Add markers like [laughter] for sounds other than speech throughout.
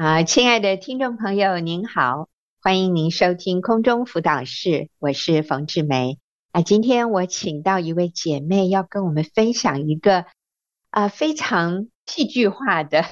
啊，亲爱的听众朋友，您好，欢迎您收听空中辅导室，我是冯志梅。啊，今天我请到一位姐妹要跟我们分享一个啊非常戏剧化的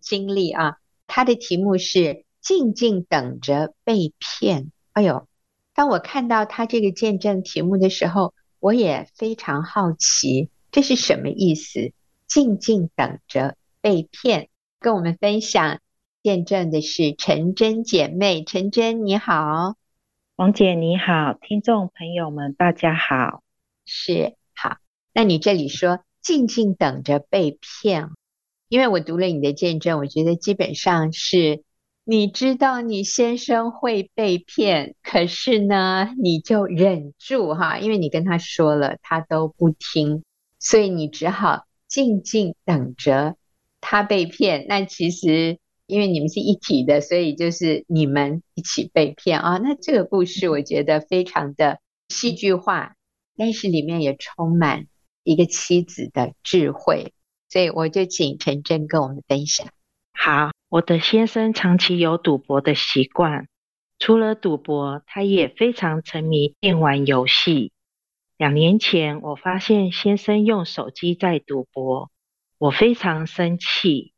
经历啊，她的题目是“静静等着被骗”。哎呦，当我看到她这个见证题目的时候，我也非常好奇，这是什么意思？“静静等着被骗”，跟我们分享见证的是陈真姐妹。陈真，你好。王姐你好，听众朋友们大家好，是好。那你这里说静静等着被骗，因为我读了你的见证，我觉得基本上是你知道你先生会被骗，可是呢你就忍住哈，因为你跟他说了，他都不听，所以你只好静静等着他被骗。那其实。因为你们是一体的，所以就是你们一起被骗啊！那这个故事我觉得非常的戏剧化，但是里面也充满一个妻子的智慧，所以我就请陈真跟我们分享。好，我的先生长期有赌博的习惯，除了赌博，他也非常沉迷电玩游戏。两年前，我发现先生用手机在赌博，我非常生气。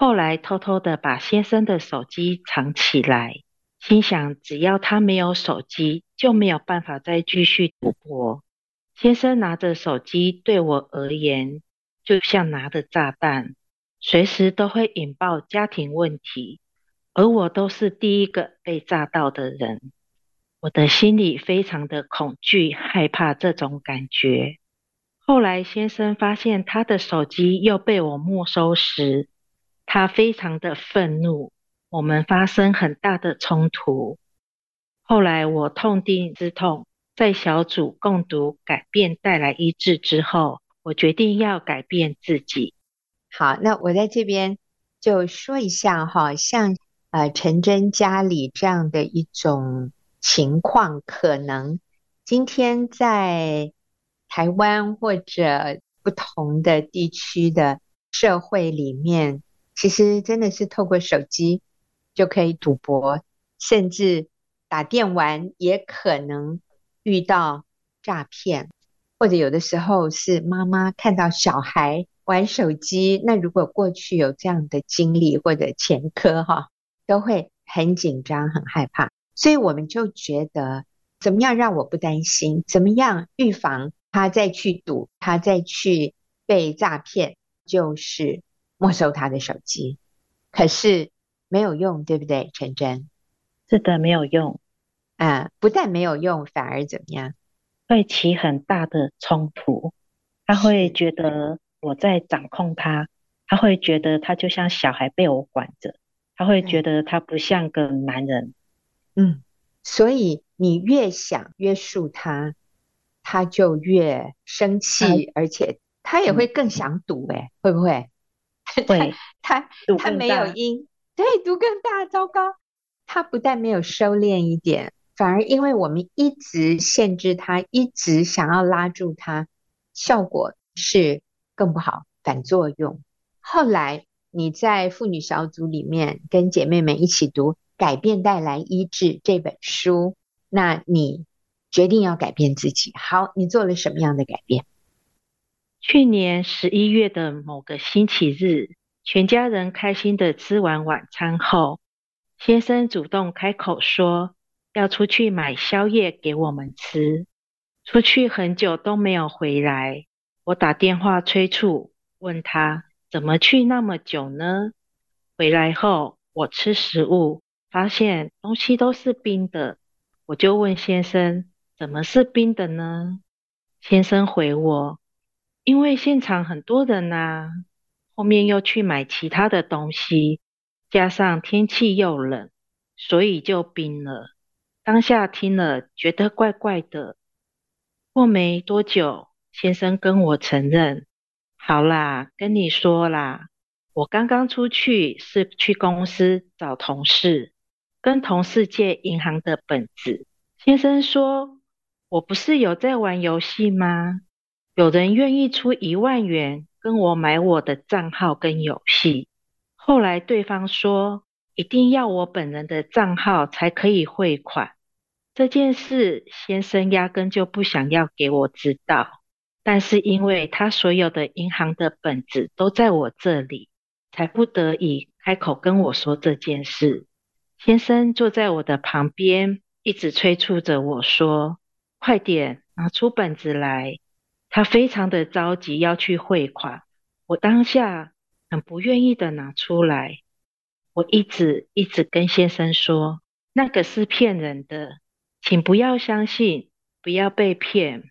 后来偷偷的把先生的手机藏起来，心想只要他没有手机，就没有办法再继续赌博。先生拿着手机对我而言，就像拿着炸弹，随时都会引爆家庭问题，而我都是第一个被炸到的人。我的心里非常的恐惧、害怕这种感觉。后来先生发现他的手机又被我没收时，他非常的愤怒，我们发生很大的冲突。后来我痛定思痛，在小组共读《改变带来医治》之后，我决定要改变自己。好，那我在这边就说一下哈，像呃陈真家里这样的一种情况，可能今天在台湾或者不同的地区的社会里面。其实真的是透过手机就可以赌博，甚至打电玩也可能遇到诈骗，或者有的时候是妈妈看到小孩玩手机，那如果过去有这样的经历或者前科哈，都会很紧张、很害怕。所以我们就觉得，怎么样让我不担心？怎么样预防他再去赌，他再去被诈骗？就是。没收他的手机，可是没有用，对不对？陈真，是的，没有用。啊，不但没有用，反而怎么样？会起很大的冲突。他会觉得我在掌控他，他会觉得他就像小孩被我管着，他会觉得他不像个男人。嗯，所以你越想约束他，他就越生气，啊、而且他也会更想赌。诶，会不会？[laughs] 对，他他没有因，对，读更大，糟糕。他不但没有收敛一点，反而因为我们一直限制他，一直想要拉住他，效果是更不好，反作用。后来你在妇女小组里面跟姐妹们一起读《改变带来医治》这本书，那你决定要改变自己。好，你做了什么样的改变？去年十一月的某个星期日，全家人开心的吃完晚餐后，先生主动开口说要出去买宵夜给我们吃。出去很久都没有回来，我打电话催促，问他怎么去那么久呢？回来后，我吃食物，发现东西都是冰的，我就问先生怎么是冰的呢？先生回我。因为现场很多人呐、啊，后面又去买其他的东西，加上天气又冷，所以就冰了。当下听了觉得怪怪的。过没多久，先生跟我承认：“好啦，跟你说啦，我刚刚出去是去公司找同事，跟同事借银行的本子。”先生说：“我不是有在玩游戏吗？”有人愿意出一万元跟我买我的账号跟游戏，后来对方说一定要我本人的账号才可以汇款。这件事，先生压根就不想要给我知道，但是因为他所有的银行的本子都在我这里，才不得已开口跟我说这件事。先生坐在我的旁边，一直催促着我说：“快点拿出本子来。”他非常的着急要去汇款。我当下很不愿意的拿出来，我一直一直跟先生说：“那个是骗人的。”请不要相信，不要被骗。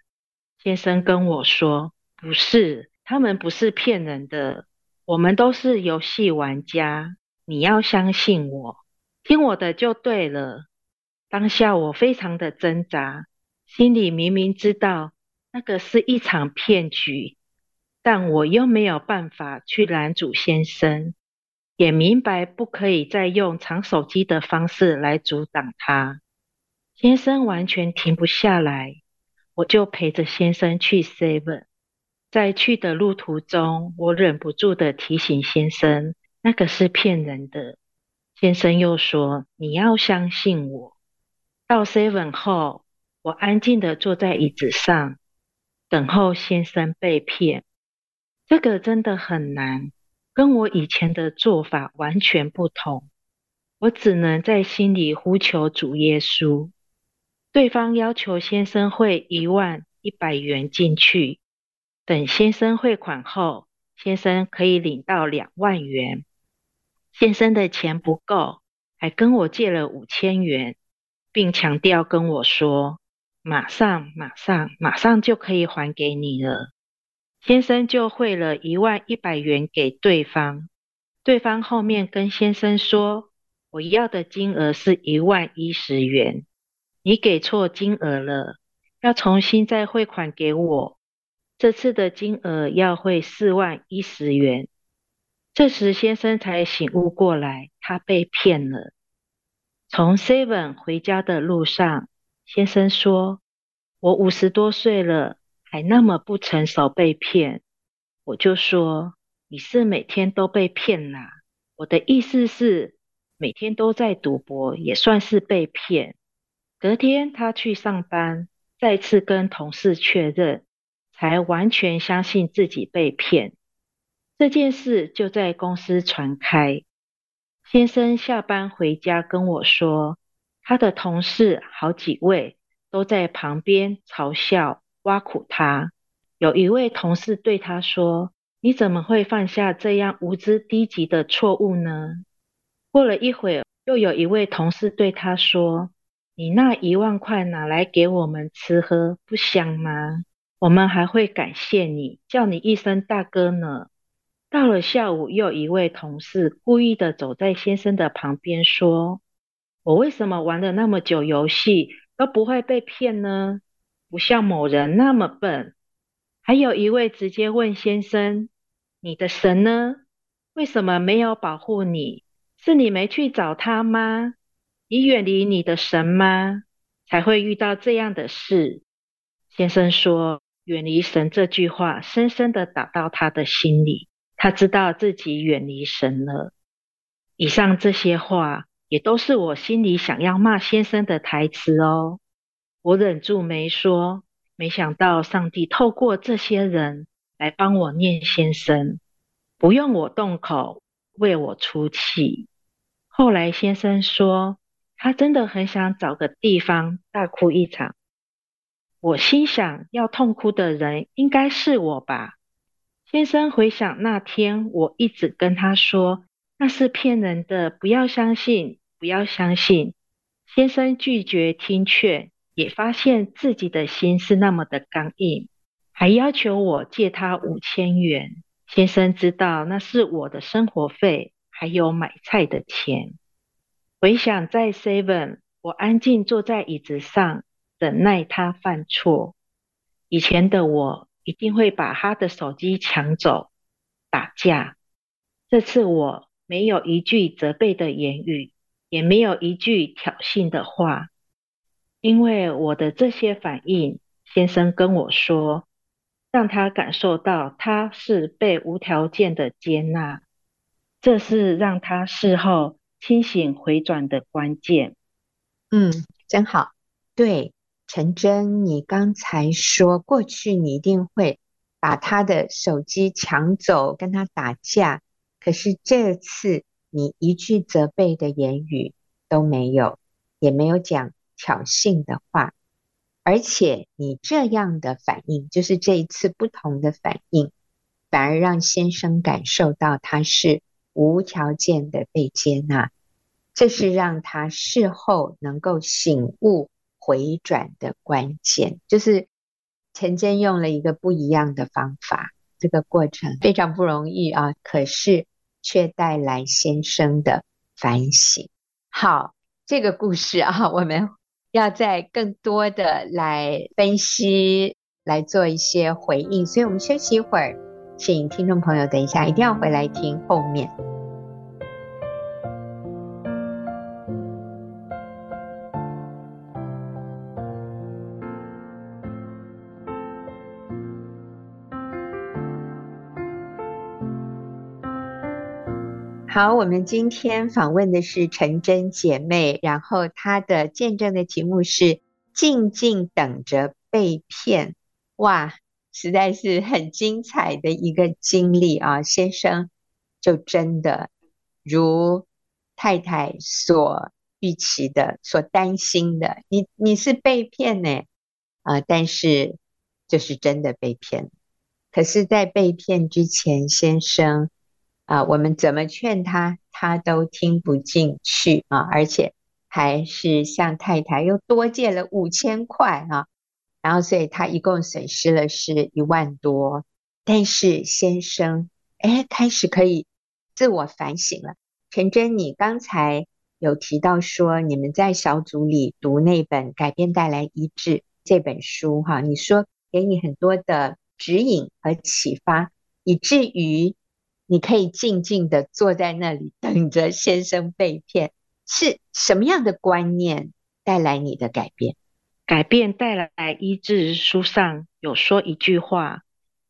先生跟我说：“不是，他们不是骗人的，我们都是游戏玩家。你要相信我，听我的就对了。”当下我非常的挣扎，心里明明知道那个是一场骗局，但我又没有办法去拦阻先生，也明白不可以再用藏手机的方式来阻挡他。先生完全停不下来，我就陪着先生去 Seven。在去的路途中，我忍不住的提醒先生，那个是骗人的。先生又说：“你要相信我。”到 Seven 后，我安静的坐在椅子上，等候先生被骗。这个真的很难，跟我以前的做法完全不同。我只能在心里呼求主耶稣。对方要求先生汇一万一百元进去，等先生汇款后，先生可以领到两万元。先生的钱不够，还跟我借了五千元，并强调跟我说：“马上、马上、马上就可以还给你了。”先生就汇了一万一百元给对方。对方后面跟先生说：“我要的金额是一万一十元。”你给错金额了，要重新再汇款给我。这次的金额要汇四万一十元。这时先生才醒悟过来，他被骗了。从 Seven 回家的路上，先生说：“我五十多岁了，还那么不成熟，被骗。”我就说：“你是每天都被骗啦。”我的意思是，每天都在赌博，也算是被骗。隔天，他去上班，再次跟同事确认，才完全相信自己被骗。这件事就在公司传开。先生下班回家跟我说，他的同事好几位都在旁边嘲笑、挖苦他。有一位同事对他说：“你怎么会犯下这样无知低级的错误呢？”过了一会儿，又有一位同事对他说。你那一万块拿来给我们吃喝，不香吗？我们还会感谢你，叫你一声大哥呢。到了下午，又一位同事故意的走在先生的旁边说：“我为什么玩了那么久游戏都不会被骗呢？不像某人那么笨。”还有一位直接问先生：“你的神呢？为什么没有保护你？是你没去找他吗？”你远离你的神吗？才会遇到这样的事。先生说：“远离神这句话深深的打到他的心里，他知道自己远离神了。”以上这些话也都是我心里想要骂先生的台词哦。我忍住没说，没想到上帝透过这些人来帮我念先生，不用我动口为我出气。后来先生说。他真的很想找个地方大哭一场。我心想，要痛哭的人应该是我吧。先生回想那天，我一直跟他说那是骗人的，不要相信，不要相信。先生拒绝听劝，也发现自己的心是那么的刚硬，还要求我借他五千元。先生知道那是我的生活费，还有买菜的钱。回想在 Seven，我安静坐在椅子上，等待他犯错。以前的我一定会把他的手机抢走，打架。这次我没有一句责备的言语，也没有一句挑衅的话，因为我的这些反应，先生跟我说，让他感受到他是被无条件的接纳。这是让他事后。清醒回转的关键。嗯，真好。对，陈真，你刚才说过去你一定会把他的手机抢走，跟他打架。可是这次你一句责备的言语都没有，也没有讲挑衅的话，而且你这样的反应，就是这一次不同的反应，反而让先生感受到他是无条件的被接纳，这是让他事后能够醒悟回转的关键。就是陈真用了一个不一样的方法，这个过程非常不容易啊，可是却带来先生的反省。好，这个故事啊，我们要再更多的来分析，来做一些回应，所以我们休息一会儿。请听众朋友等一下，一定要回来听后面。好，我们今天访问的是陈真姐妹，然后她的见证的题目是“静静等着被骗”。哇！实在是很精彩的一个经历啊！先生就真的如太太所预期的、所担心的，你你是被骗呢啊！但是就是真的被骗。可是，在被骗之前，先生啊，我们怎么劝他，他都听不进去啊，而且还是向太太又多借了五千块啊。然后，所以他一共损失了是一万多。但是先生，哎，开始可以自我反省了。陈真，你刚才有提到说，你们在小组里读那本《改变带来医治》这本书，哈，你说给你很多的指引和启发，以至于你可以静静的坐在那里等着先生被骗。是什么样的观念带来你的改变？改变带来医治。书上有说一句话：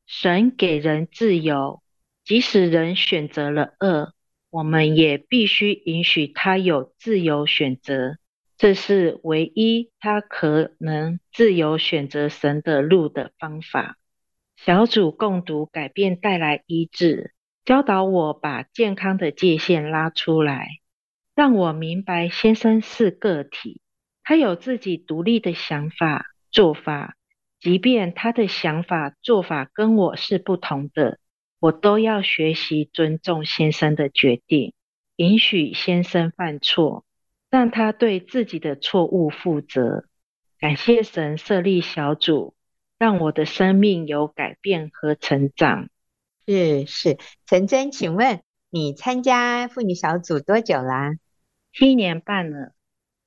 神给人自由，即使人选择了恶，我们也必须允许他有自由选择。这是唯一他可能自由选择神的路的方法。小组共读改变带来医治，教导我把健康的界限拉出来，让我明白先生是个体。他有自己独立的想法、做法，即便他的想法、做法跟我是不同的，我都要学习尊重先生的决定，允许先生犯错，让他对自己的错误负责。感谢神设立小组，让我的生命有改变和成长。是是，陈真，请问你参加妇女小组多久啦？七年半了。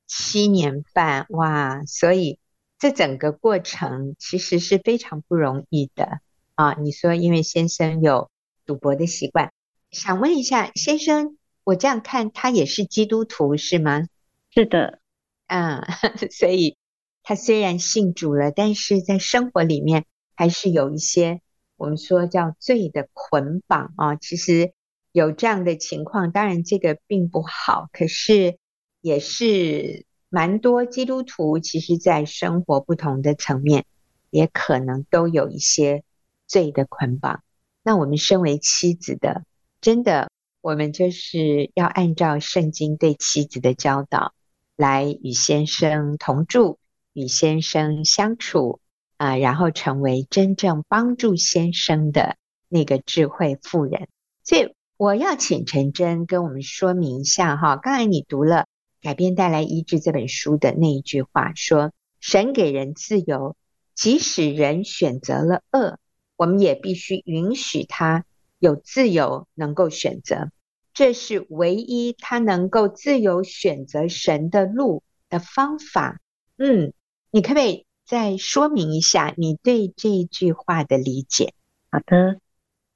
七年半哇，所以这整个过程其实是非常不容易的啊！你说，因为先生有赌博的习惯，想问一下先生，我这样看他也是基督徒是吗？是的，嗯，[laughs] 所以他虽然信主了，但是在生活里面还是有一些我们说叫罪的捆绑啊。其实有这样的情况，当然这个并不好，可是。也是蛮多基督徒，其实在生活不同的层面，也可能都有一些罪的捆绑。那我们身为妻子的，真的，我们就是要按照圣经对妻子的教导，来与先生同住，与先生相处啊，然后成为真正帮助先生的那个智慧妇人。所以，我要请陈真跟我们说明一下哈，刚才你读了。改变带来医治这本书的那一句话说：“神给人自由，即使人选择了恶，我们也必须允许他有自由能够选择。这是唯一他能够自由选择神的路的方法。”嗯，你可不可以再说明一下你对这句话的理解？好的，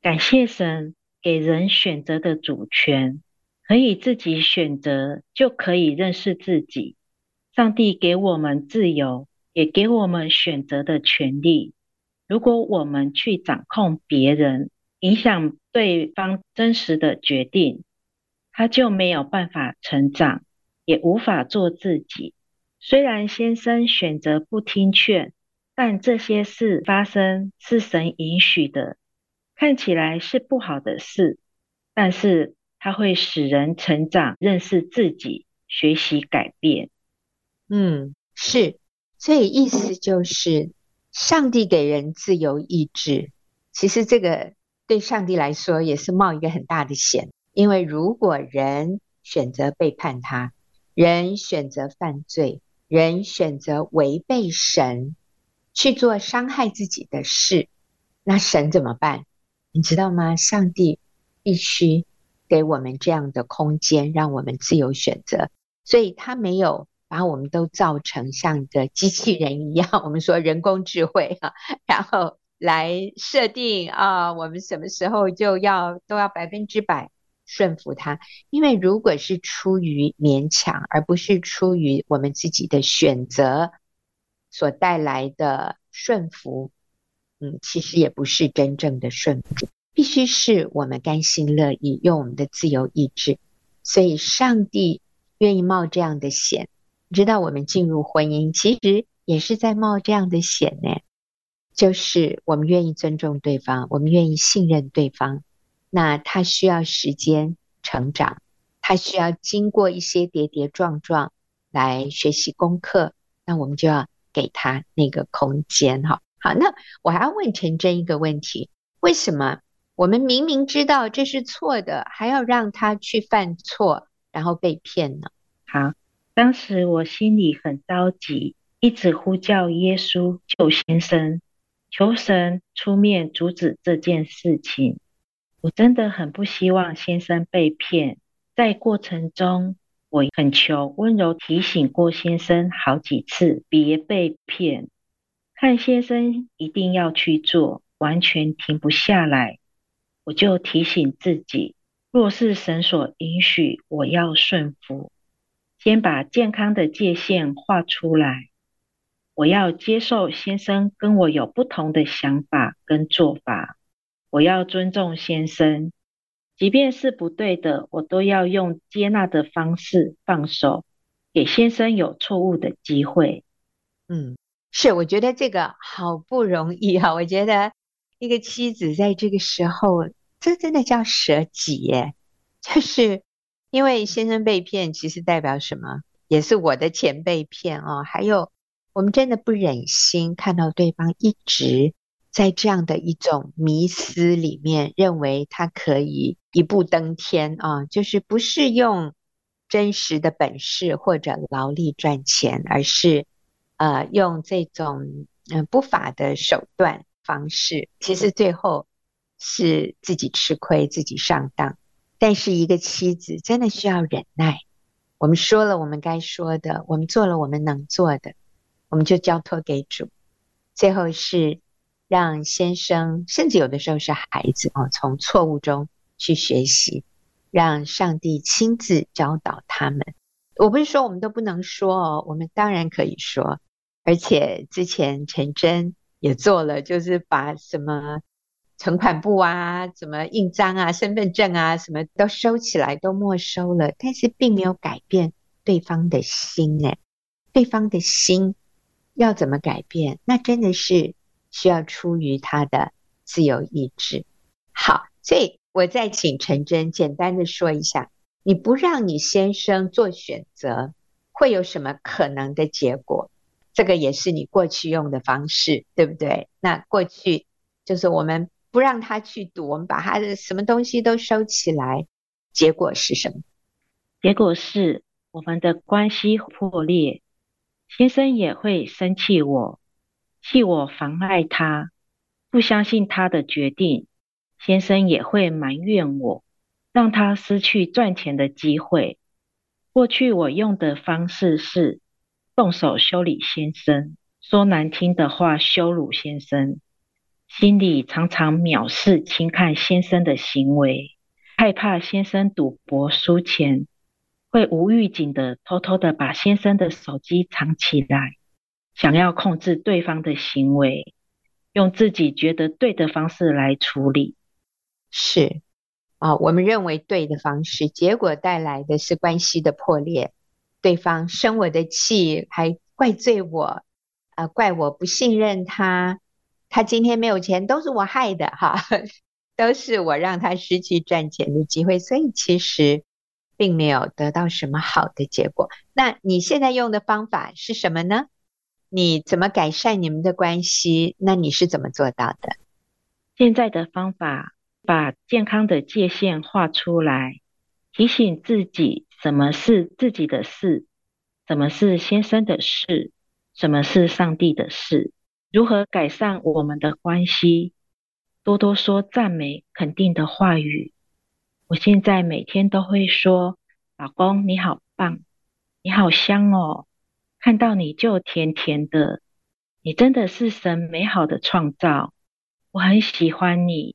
感谢神给人选择的主权。可以自己选择，就可以认识自己。上帝给我们自由，也给我们选择的权利。如果我们去掌控别人，影响对方真实的决定，他就没有办法成长，也无法做自己。虽然先生选择不听劝，但这些事发生是神允许的，看起来是不好的事，但是它会使人成长，认识自己，学习改变。嗯，是，所以意思就是，上帝给人自由意志，其实这个对上帝来说也是冒一个很大的险。因为如果人选择背叛他，人选择犯罪，人选择违背神，去做伤害自己的事，那神怎么办？你知道吗？上帝必须给我们这样的空间，让我们自由选择。所以他没有把我们都造成像一个机器人一样，[laughs] 我们说人工智慧哈，[laughs] 然后来设定啊，我们什么时候就要都要百分之百。顺服他，因为如果是出于勉强，而不是出于我们自己的选择所带来的顺服，嗯，其实也不是真正的顺服。必须是我们甘心乐意用我们的自由意志。所以，上帝愿意冒这样的险，知道我们进入婚姻，其实也是在冒这样的险呢。就是我们愿意尊重对方，我们愿意信任对方。那他需要时间成长，他需要经过一些跌跌撞撞来学习功课。那我们就要给他那个空间，哈。好，那我还要问陈真一个问题：为什么我们明明知道这是错的，还要让他去犯错，然后被骗呢？好，当时我心里很着急，一直呼叫耶稣救先生，求神出面阻止这件事情。我真的很不希望先生被骗，在过程中，我恳求温柔提醒过先生好几次，别被骗。看先生一定要去做，完全停不下来，我就提醒自己，若是神所允许，我要顺服，先把健康的界限画出来。我要接受先生跟我有不同的想法跟做法。我要尊重先生，即便是不对的，我都要用接纳的方式放手，给先生有错误的机会。嗯，是，我觉得这个好不容易哈。我觉得一个妻子在这个时候，这真的叫舍己耶，就是因为先生被骗，其实代表什么？也是我的钱被骗哦。还有，我们真的不忍心看到对方一直。在这样的一种迷思里面，认为他可以一步登天啊，就是不是用真实的本事或者劳力赚钱，而是呃用这种嗯不法的手段方式，其实最后是自己吃亏，自己上当。但是一个妻子真的需要忍耐。我们说了我们该说的，我们做了我们能做的，我们就交托给主。最后是。让先生，甚至有的时候是孩子哦，从错误中去学习，让上帝亲自教导他们。我不是说我们都不能说哦，我们当然可以说。而且之前陈真也做了，就是把什么存款簿啊、什么印章啊、身份证啊，什么都收起来，都没收了，但是并没有改变对方的心。诶，对方的心要怎么改变？那真的是。需要出于他的自由意志。好，所以我再请陈真简单的说一下，你不让你先生做选择，会有什么可能的结果？这个也是你过去用的方式，对不对？那过去就是我们不让他去赌，我们把他的什么东西都收起来，结果是什么？结果是我们的关系破裂，先生也会生气我。替我妨碍他，不相信他的决定，先生也会埋怨我，让他失去赚钱的机会。过去我用的方式是动手修理先生，说难听的话羞辱先生，心里常常藐视轻看先生的行为，害怕先生赌博输钱，会无预警的偷偷的把先生的手机藏起来。想要控制对方的行为，用自己觉得对的方式来处理。是，啊，我们认为对的方式，结果带来的是关系的破裂，对方生我的气，还怪罪我，啊，怪我不信任他，他今天没有钱都是我害的，哈，[laughs] 都是我让他失去赚钱的机会，所以其实并没有得到什么好的结果。那你现在用的方法是什么呢？你怎么改善你们的关系？那你是怎么做到的？现在的方法，把健康的界限画出来，提醒自己什么是自己的事，什么是先生的事，什么是上帝的事，如何改善我们的关系，多多说赞美、肯定的话语。我现在每天都会说：“老公，你好棒，你好香哦。”看到你就甜甜的，你真的是神美好的创造，我很喜欢你，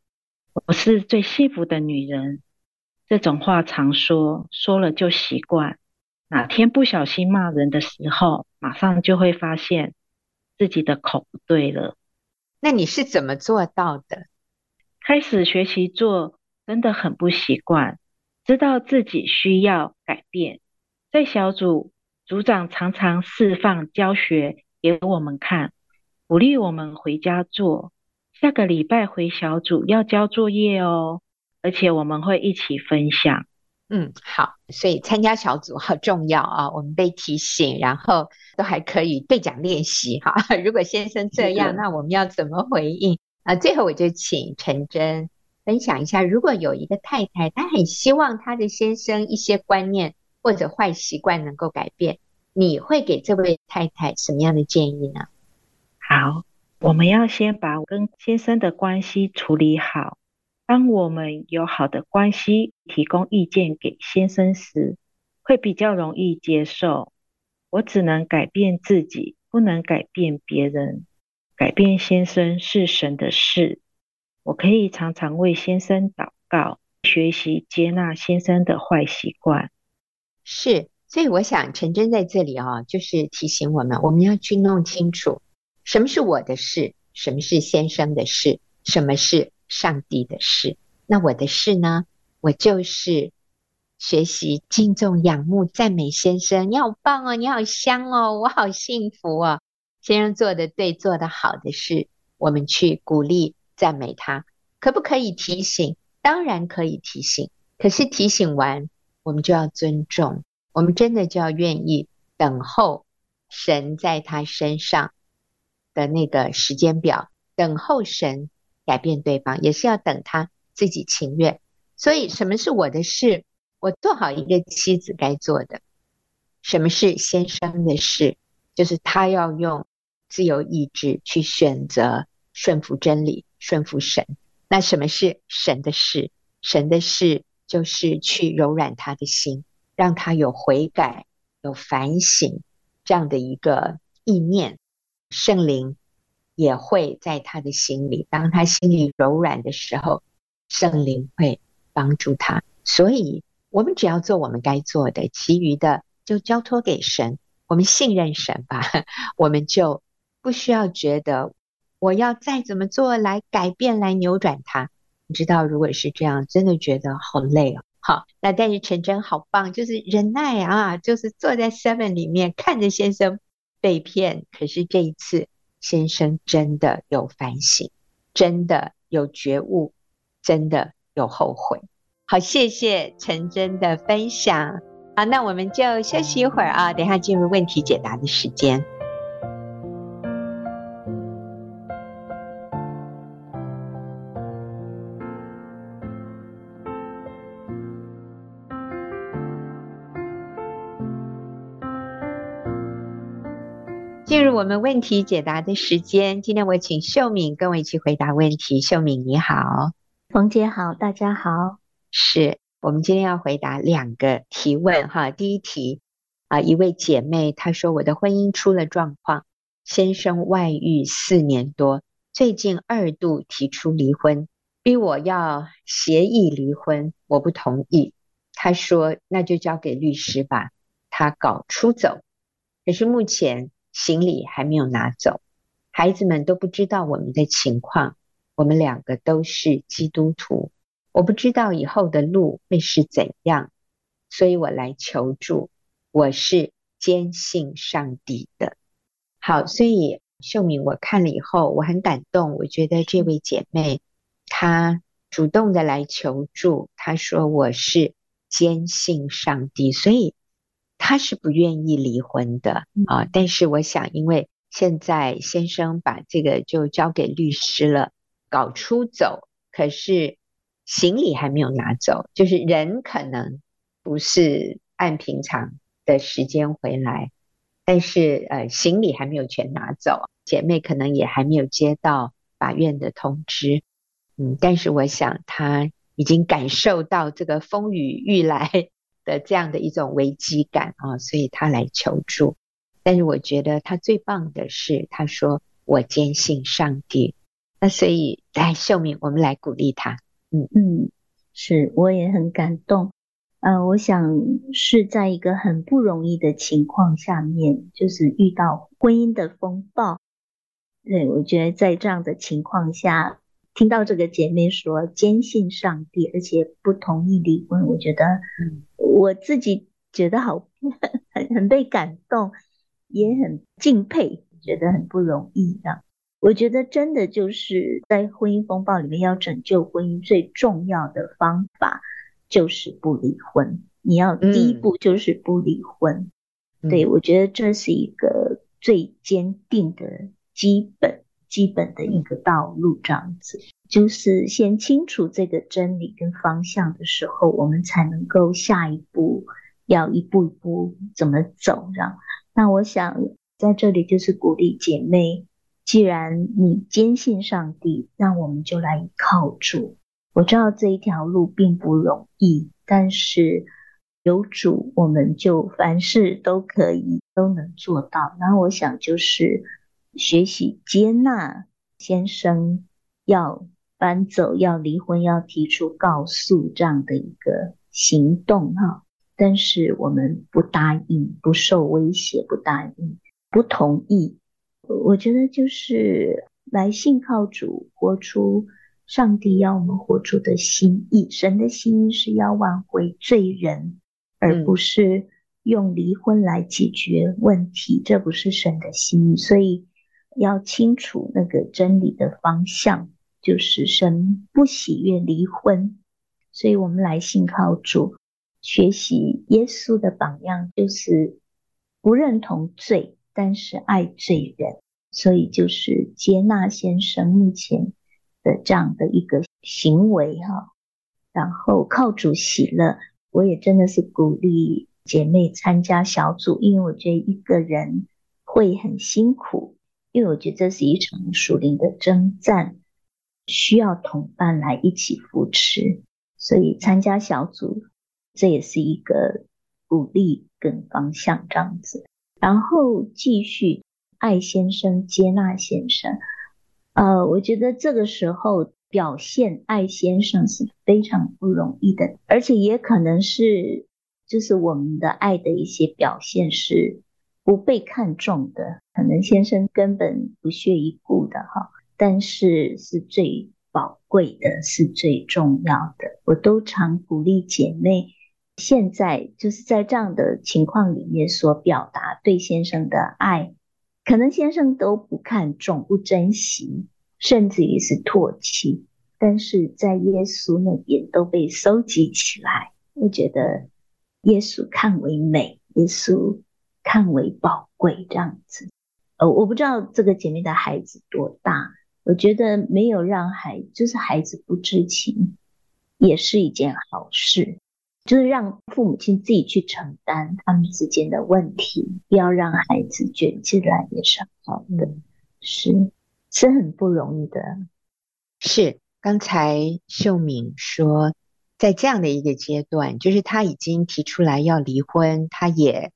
我是最幸福的女人。这种话常说，说了就习惯。哪天不小心骂人的时候，马上就会发现自己的口不对了。那你是怎么做到的？开始学习做，真的很不习惯，知道自己需要改变，在小组。组长常常示范教学给我们看，鼓励我们回家做。下个礼拜回小组要交作业哦，而且我们会一起分享。嗯，好，所以参加小组好重要啊！我们被提醒，然后都还可以对讲练习哈。[laughs] 如果先生这样，那我们要怎么回应啊？最后我就请陈真分享一下，如果有一个太太，她很希望她的先生一些观念。或者坏习惯能够改变，你会给这位太太什么样的建议呢？好，我们要先把跟先生的关系处理好。当我们有好的关系，提供意见给先生时，会比较容易接受。我只能改变自己，不能改变别人。改变先生是神的事。我可以常常为先生祷告，学习接纳先生的坏习惯。是，所以我想陈真在这里啊，就是提醒我们，我们要去弄清楚什么是我的事，什么是先生的事，什么是上帝的事。那我的事呢？我就是学习敬重、仰慕、赞美先生。你好棒哦，你好香哦，我好幸福哦。先生做的对、做的好的事，我们去鼓励、赞美他。可不可以提醒？当然可以提醒。可是提醒完。我们就要尊重，我们真的就要愿意等候神在他身上的那个时间表，等候神改变对方，也是要等他自己情愿。所以，什么是我的事？我做好一个妻子该做的。什么是先生的事？就是他要用自由意志去选择顺服真理，顺服神。那什么是神的事？神的事。就是去柔软他的心，让他有悔改、有反省这样的一个意念，圣灵也会在他的心里。当他心里柔软的时候，圣灵会帮助他。所以，我们只要做我们该做的，其余的就交托给神。我们信任神吧，我们就不需要觉得我要再怎么做来改变、来扭转他。知道，如果是这样，真的觉得好累哦。好，那但是陈真好棒，就是忍耐啊，就是坐在 seven 里面看着先生被骗。可是这一次，先生真的有反省，真的有觉悟，真的有后悔。好，谢谢陈真的分享。好，那我们就休息一会儿啊，等一下进入问题解答的时间。进入我们问题解答的时间，今天我请秀敏跟我一起回答问题。秀敏你好，冯姐好，大家好。是我们今天要回答两个提问哈。第一题啊，一位姐妹她说，我的婚姻出了状况，先生外遇四年多，最近二度提出离婚，逼我要协议离婚，我不同意。她说那就交给律师吧，他搞出走。可是目前。行李还没有拿走，孩子们都不知道我们的情况。我们两个都是基督徒，我不知道以后的路会是怎样，所以我来求助。我是坚信上帝的。好，所以秀敏，我看了以后，我很感动。我觉得这位姐妹她主动的来求助，她说我是坚信上帝，所以她是不愿意离婚的啊。但是我想，因为现在先生把这个就交给律师了，搞出走，可是。行李还没有拿走，就是人可能不是按平常的时间回来，但是呃，行李还没有全拿走，姐妹可能也还没有接到法院的通知，嗯，但是我想她已经感受到这个风雨欲来的这样的一种危机感啊，所以他来求助。但是我觉得他最棒的是，他说我坚信上帝，那所以来秀敏，我们来鼓励他。嗯嗯，是，我也很感动。呃，我想是在一个很不容易的情况下面，就是遇到婚姻的风暴。对，我觉得在这样的情况下，听到这个姐妹说坚信上帝，而且不同意离婚，我觉得，嗯，我自己觉得好 [laughs] 很很被感动，也很敬佩，觉得很不容易的。我觉得真的就是在婚姻风暴里面，要拯救婚姻最重要的方法就是不离婚。你要第一步就是不离婚。嗯、对，我觉得这是一个最坚定的基本、基本的一个道路。这样子，就是先清楚这个真理跟方向的时候，我们才能够下一步要一步一步怎么走。这样，那我想在这里就是鼓励姐妹。既然你坚信上帝，那我们就来靠主。我知道这一条路并不容易，但是有主，我们就凡事都可以，都能做到。然后我想就是学习接纳先生要搬走、要离婚、要提出告诉这样的一个行动哈。但是我们不答应，不受威胁，不答应，不同意。我觉得就是来信靠主，活出上帝要我们活出的心意。神的心意是要挽回罪人，而不是用离婚来解决问题。嗯、这不是神的心意，所以要清楚那个真理的方向，就是神不喜悦离婚。所以我们来信靠主，学习耶稣的榜样，就是不认同罪。但是爱罪人，所以就是接纳先生目前的这样的一个行为哈，然后靠主喜乐。我也真的是鼓励姐妹参加小组，因为我觉得一个人会很辛苦，因为我觉得这是一场属灵的征战，需要同伴来一起扶持，所以参加小组这也是一个鼓励跟方向这样子。然后继续爱先生，接纳先生。呃，我觉得这个时候表现爱先生是非常不容易的，而且也可能是就是我们的爱的一些表现是不被看重的，可能先生根本不屑一顾的哈，但是是最宝贵的，是最重要的。我都常鼓励姐妹。现在就是在这样的情况里面所表达对先生的爱，可能先生都不看重、不珍惜，甚至于是唾弃，但是在耶稣那边都被收集起来。我觉得耶稣看为美，耶稣看为宝贵，这样子。呃，我不知道这个姐妹的孩子多大，我觉得没有让孩，就是孩子不知情，也是一件好事。就是让父母亲自己去承担他们之间的问题，不要让孩子卷进来也是好的，是是很不容易的。是刚才秀敏说，在这样的一个阶段，就是他已经提出来要离婚，他也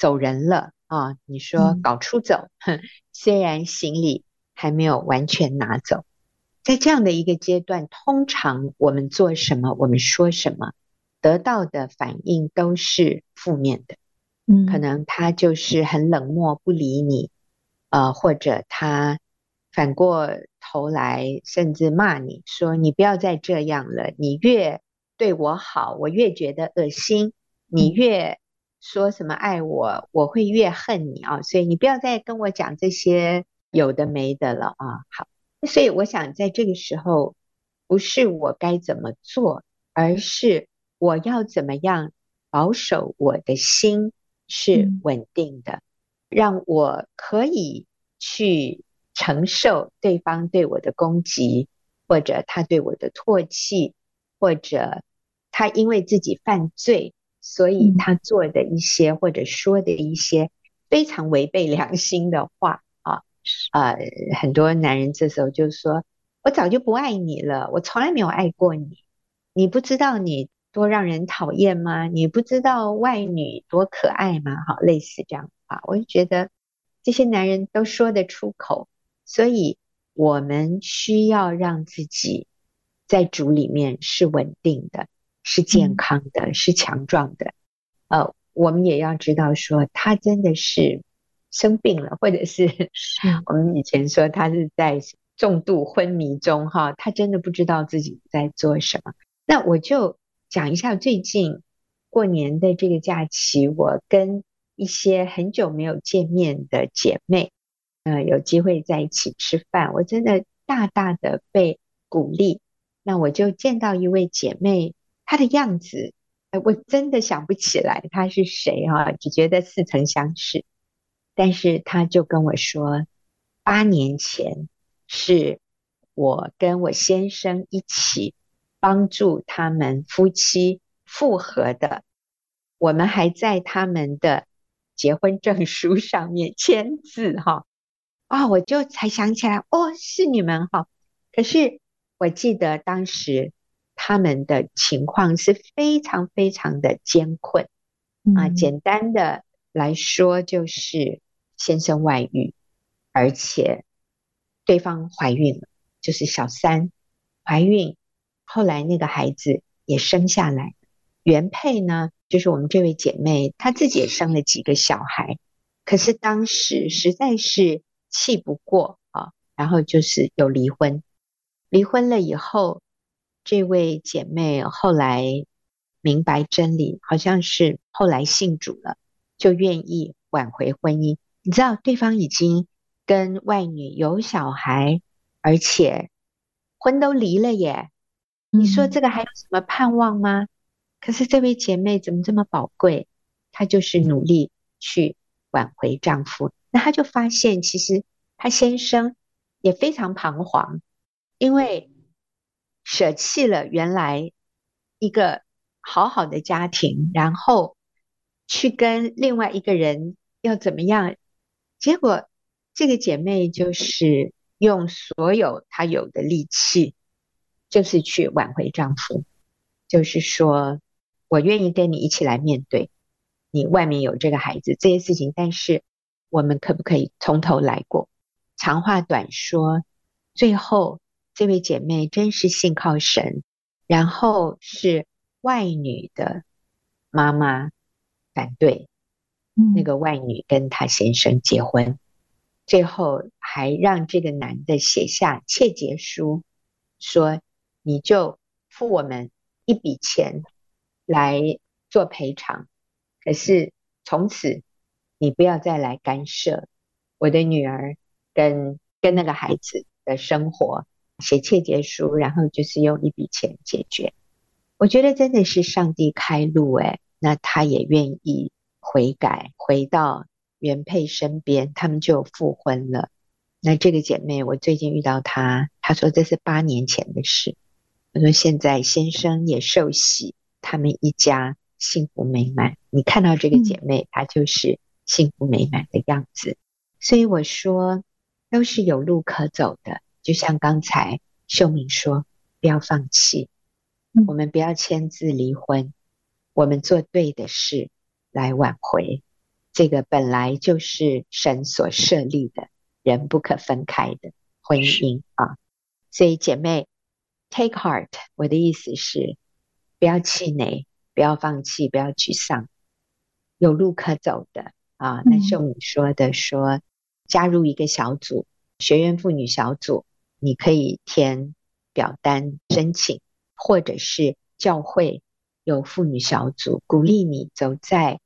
走人了啊。你说搞出走，嗯、虽然行李还没有完全拿走，在这样的一个阶段，通常我们做什么，我们说什么。得到的反应都是负面的，嗯，可能他就是很冷漠不理你，呃，或者他反过头来甚至骂你说：“你不要再这样了，你越对我好，我越觉得恶心；你越说什么爱我，我会越恨你啊！所以你不要再跟我讲这些有的没的了啊！”好，所以我想在这个时候，不是我该怎么做，而是我要怎么样保守我的心是稳定的，让我可以去。承受对方对我的攻击，或者他对我的唾弃，或者他因为自己犯罪，所以他做的一些或者说的一些非常违背良心的话啊，呃，很多男人这时候就说：“我早就不爱你了，我从来没有爱过你，你不知道你多让人讨厌吗？你不知道外女多可爱吗？”哈，类似这样的话，我就觉得这些男人都说得出口。所以，我们需要让自己在主里面是稳定的，是健康的，嗯、是强壮的。呃，我们也要知道说，他真的是生病了，或者是 [laughs] 我们以前说他是在重度昏迷中，哈，他真的不知道自己在做什么。那我就讲一下最近过年的这个假期，我跟一些很久没有见面的姐妹。呃，有机会在一起吃饭，我真的大大的被鼓励。那我就见到一位姐妹，他的样子，我真的想不起来他是谁啊，只觉得似曾相识。但是他就跟我说，八年前是我跟我先生一起帮助他们夫妻复合的，我们还在他们的结婚证书上面签字哈。啊、哦，我就才想起来，哦，是你们哈。可是我记得当时他们的情况是非常非常的艰困啊。简单的来说，就是先生外遇，而且对方怀孕了，就是小三怀孕，后来那个孩子也生下来。原配呢，就是我们这位姐妹，她自己也生了几个小孩，可是当时实在是。气不过啊，然后就是有离婚。离婚了以后，这位姐妹后来明白真理，好像是后来信主了，就愿意挽回婚姻。你知道，对方已经跟外女有小孩，而且婚都离了耶。你说这个还有什么盼望吗？可是这位姐妹怎么这么宝贵？她就是努力去挽回丈夫。那她就发现，其实她先生也非常彷徨，因为舍弃了原来一个好好的家庭，然后去跟另外一个人要怎么样？结果这个姐妹就是用所有她有的力气，就是去挽回丈夫，就是说我愿意跟你一起来面对你外面有这个孩子这些事情，但是。我们可不可以从头来过？长话短说，最后这位姐妹真是信靠神，然后是外女的妈妈反对，那个外女跟她先生结婚，最后还让这个男的写下切结书，说你就付我们一笔钱来做赔偿，可是从此。你不要再来干涉我的女儿跟跟那个孩子的生活，写切结书，然后就是用一笔钱解决。我觉得真的是上帝开路诶，那他也愿意悔改，回到原配身边，他们就复婚了。那这个姐妹，我最近遇到她，她说这是八年前的事。我说现在先生也受洗，他们一家幸福美满。你看到这个姐妹，她就是。幸福美满的样子，所以我说都是有路可走的。就像刚才秀敏说，不要放弃，我们不要签字离婚，我们做对的事来挽回这个本来就是神所设立的人不可分开的婚姻啊。所以姐妹，take heart，我的意思是不要气馁，不要放弃，不要沮丧，有路可走的。啊，那秀敏说的说，加入一个小组，学员妇女小组，你可以填表单申请，或者是教会有妇女小组，鼓励你走在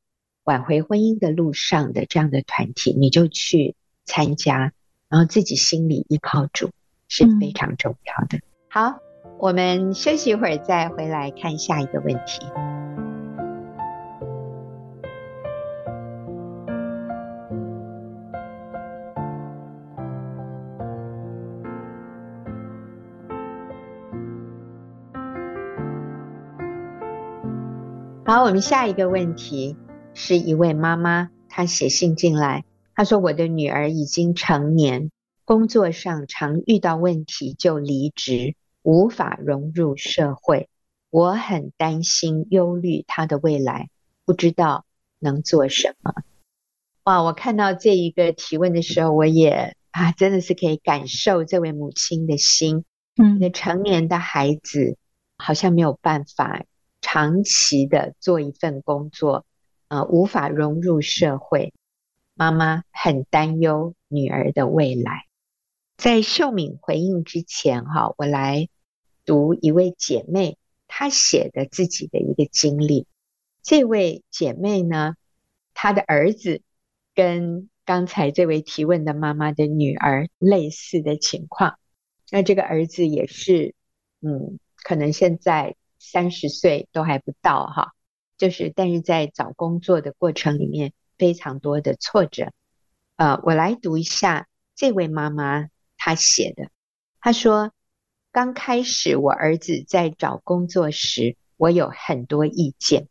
挽回婚姻的路上的这样的团体，你就去参加，然后自己心里依靠主是非常重要的。嗯、好，我们休息一会儿，再回来看下一个问题。好，我们下一个问题是一位妈妈，她写信进来，她说：“我的女儿已经成年，工作上常遇到问题就离职，无法融入社会，我很担心、忧虑她的未来，不知道能做什么。”哇，我看到这一个提问的时候，我也啊，真的是可以感受这位母亲的心。嗯，一个成年的孩子好像没有办法。长期的做一份工作，呃，无法融入社会，妈妈很担忧女儿的未来。在秀敏回应之前，哈，我来读一位姐妹她写的自己的一个经历。这位姐妹呢，她的儿子跟刚才这位提问的妈妈的女儿类似的情况。那这个儿子也是，嗯，可能现在。三十岁都还不到哈，就是但是在找工作的过程里面非常多的挫折。呃，我来读一下这位妈妈她写的，她说：刚开始我儿子在找工作时，我有很多意见，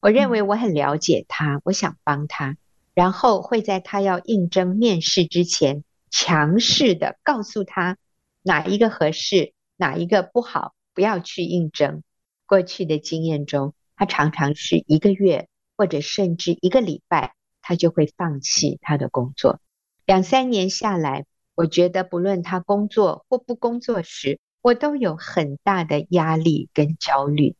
我认为我很了解他，我想帮他，然后会在他要应征面试之前，强势的告诉他哪一个合适，哪一个不好，不要去应征。过去的经验中，他常常是一个月或者甚至一个礼拜，他就会放弃他的工作。两三年下来，我觉得不论他工作或不工作时，我都有很大的压力跟焦虑。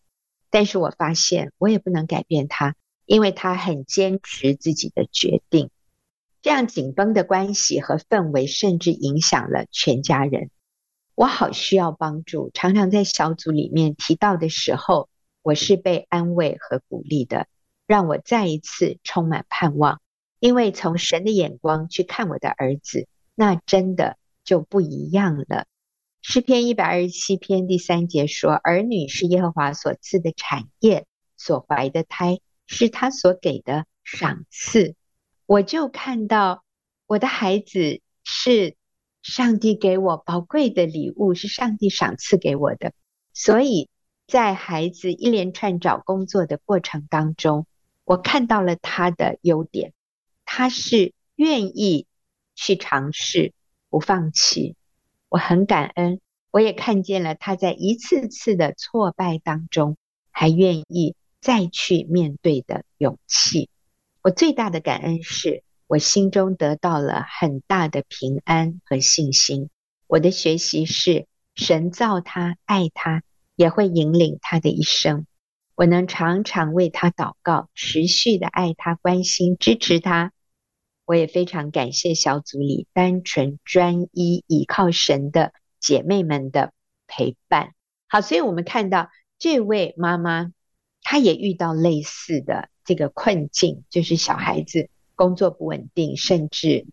但是我发现我也不能改变他，因为他很坚持自己的决定。这样紧绷的关系和氛围，甚至影响了全家人。我好需要帮助，常常在小组里面提到的时候，我是被安慰和鼓励的，让我再一次充满盼望。因为从神的眼光去看我的儿子，那真的就不一样了。诗篇一百二十七篇第三节说：“儿女是耶和华所赐的产业，所怀的胎是他所给的赏赐。”我就看到我的孩子是。上帝给我宝贵的礼物，是上帝赏赐给我的。所以在孩子一连串找工作的过程当中，我看到了他的优点，他是愿意去尝试，不放弃。我很感恩，我也看见了他在一次次的挫败当中，还愿意再去面对的勇气。我最大的感恩是。我心中得到了很大的平安和信心。我的学习是，神造他，爱他，也会引领他的一生。我能常常为他祷告，持续的爱他、关心、支持他。我也非常感谢小组里单纯、专一、倚靠神的姐妹们的陪伴。好，所以我们看到这位妈妈，她也遇到类似的这个困境，就是小孩子。工作不稳定，甚至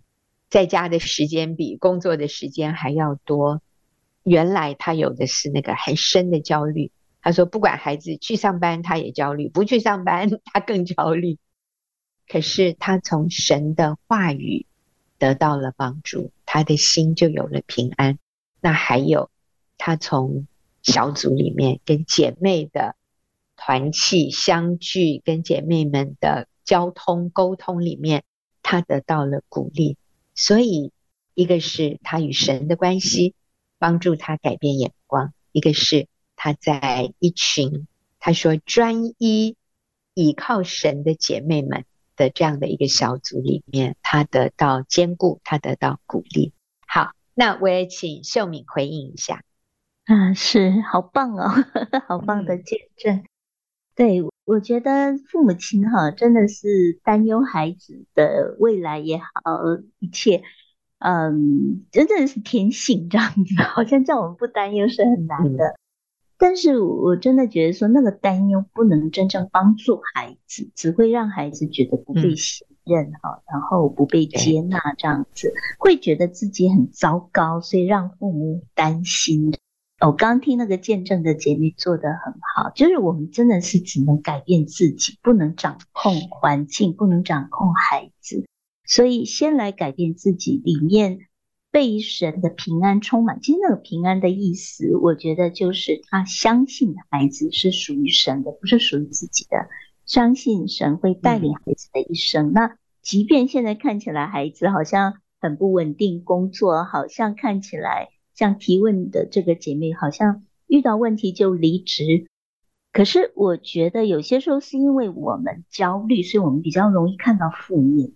在家的时间比工作的时间还要多。原来他有的是那个很深的焦虑。他说，不管孩子去上班，他也焦虑；不去上班，他更焦虑。[laughs] 可是他从神的话语得到了帮助，他的心就有了平安。那还有，他从小组里面跟姐妹的团契相聚，跟姐妹们的。交通沟通里面，他得到了鼓励，所以一个是他与神的关系帮助他改变眼光，一个是他在一群他说专一倚靠神的姐妹们的这样的一个小组里面，他得到坚固，他得到鼓励。好，那我也请秀敏回应一下。啊，是好棒哦，[laughs] 好棒的见证。嗯、对。我觉得父母亲哈真的是担忧孩子的未来也好，一切，嗯，真的是天性这样子，好像叫我们不担忧是很难的。嗯、但是我真的觉得说，那个担忧不能真正帮助孩子，只会让孩子觉得不被信任哈，嗯、然后不被接纳这样子，会觉得自己很糟糕，所以让父母担心。我刚听那个见证的姐妹做得很好，就是我们真的是只能改变自己，不能掌控环境，不能掌控孩子，所以先来改变自己，里面被神的平安充满。其实那个平安的意思，我觉得就是他相信孩子是属于神的，不是属于自己的，相信神会带领孩子的一生。嗯、那即便现在看起来孩子好像很不稳定，工作好像看起来。像提问的这个姐妹，好像遇到问题就离职。可是我觉得有些时候是因为我们焦虑，所以我们比较容易看到负面。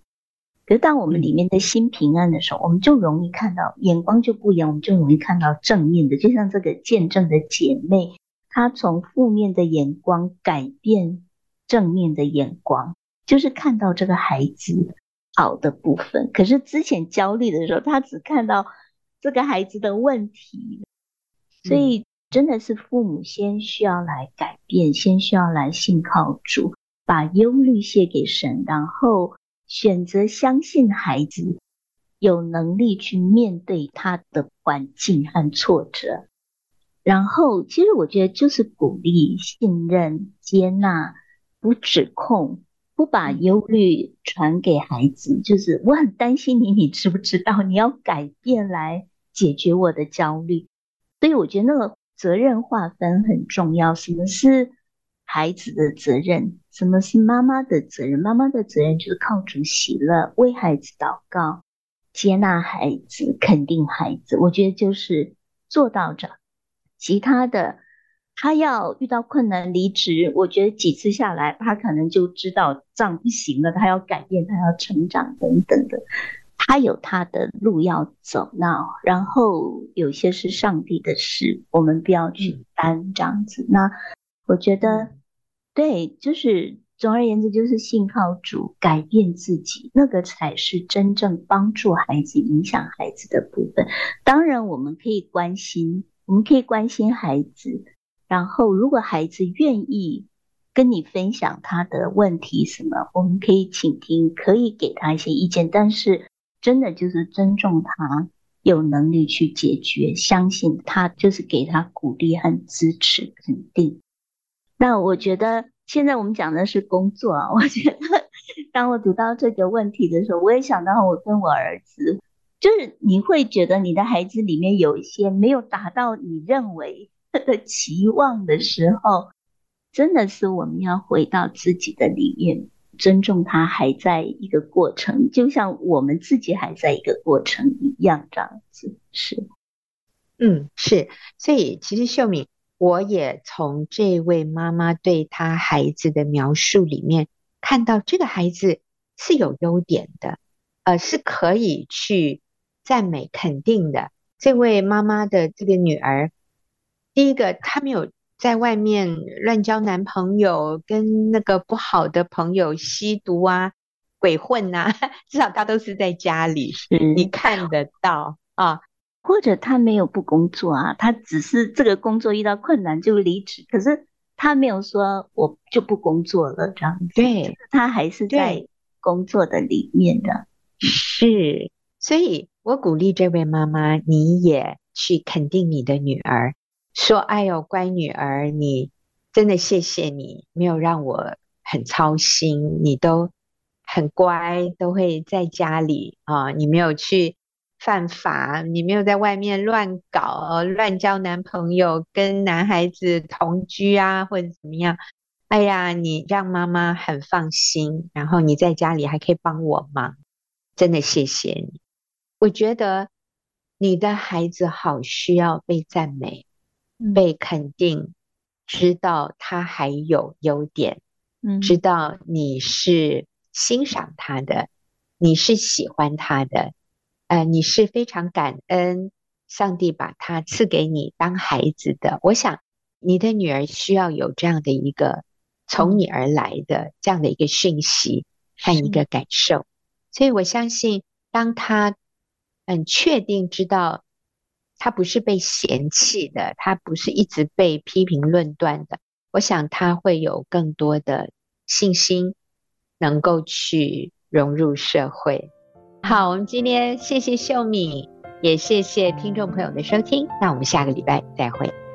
可是当我们里面的心平安的时候，我们就容易看到眼光就不一样，我们就容易看到正面的。就像这个见证的姐妹，她从负面的眼光改变正面的眼光，就是看到这个孩子好的部分。可是之前焦虑的时候，她只看到。这个孩子的问题，所以真的是父母先需要来改变，先需要来信靠主，把忧虑卸给神，然后选择相信孩子有能力去面对他的环境和挫折。然后，其实我觉得就是鼓励、信任、接纳，不指控，不把忧虑传给孩子。就是我很担心你，你知不知道？你要改变来。解决我的焦虑，所以我觉得那个责任划分很重要。什么是孩子的责任？什么是妈妈的责任？妈妈的责任就是靠主喜乐，为孩子祷告，接纳孩子，肯定孩子。我觉得就是做到这。其他的，他要遇到困难离职，我觉得几次下来，他可能就知道这样不行了，他要改变，他要成长等等的。他有他的路要走，那然后有些是上帝的事，我们不要去担这样子。那我觉得，对，就是总而言之，就是信靠主，改变自己，那个才是真正帮助孩子、影响孩子的部分。当然，我们可以关心，我们可以关心孩子，然后如果孩子愿意跟你分享他的问题什么，我们可以倾听，可以给他一些意见，但是。真的就是尊重他有能力去解决，相信他就是给他鼓励和支持肯定。那我觉得现在我们讲的是工作啊，我觉得当我读到这个问题的时候，我也想到我跟我儿子，就是你会觉得你的孩子里面有一些没有达到你认为的期望的时候，真的是我们要回到自己的里面。尊重他还在一个过程，就像我们自己还在一个过程一样，这样子是，嗯，是。所以其实秀敏，我也从这位妈妈对她孩子的描述里面，看到这个孩子是有优点的，呃，是可以去赞美肯定的。这位妈妈的这个女儿，第一个她没有。在外面乱交男朋友，跟那个不好的朋友吸毒啊、鬼混呐、啊，[laughs] 至少他都是在家里，是你看得到啊。或者他没有不工作啊，他只是这个工作遇到困难就离职，可是他没有说我就不工作了这样子。对，他还是在工作的里面的。是，所以我鼓励这位妈妈，你也去肯定你的女儿。说：“哎呦，乖女儿，你真的谢谢你，没有让我很操心，你都很乖，都会在家里啊，你没有去犯法，你没有在外面乱搞，乱交男朋友，跟男孩子同居啊，或者怎么样。哎呀，你让妈妈很放心，然后你在家里还可以帮我忙，真的谢谢你。我觉得你的孩子好需要被赞美。”被肯定，知道他还有优点，嗯，知道你是欣赏他的，你是喜欢他的，呃，你是非常感恩上帝把他赐给你当孩子的。我想你的女儿需要有这样的一个从你而来的这样的一个讯息和一个感受，所以我相信当他很确定知道他不是被嫌弃的，他不是一直被批评论断的，我想他会有更多的信心，能够去融入社会。好，我们今天谢谢秀敏，也谢谢听众朋友的收听，那我们下个礼拜再会。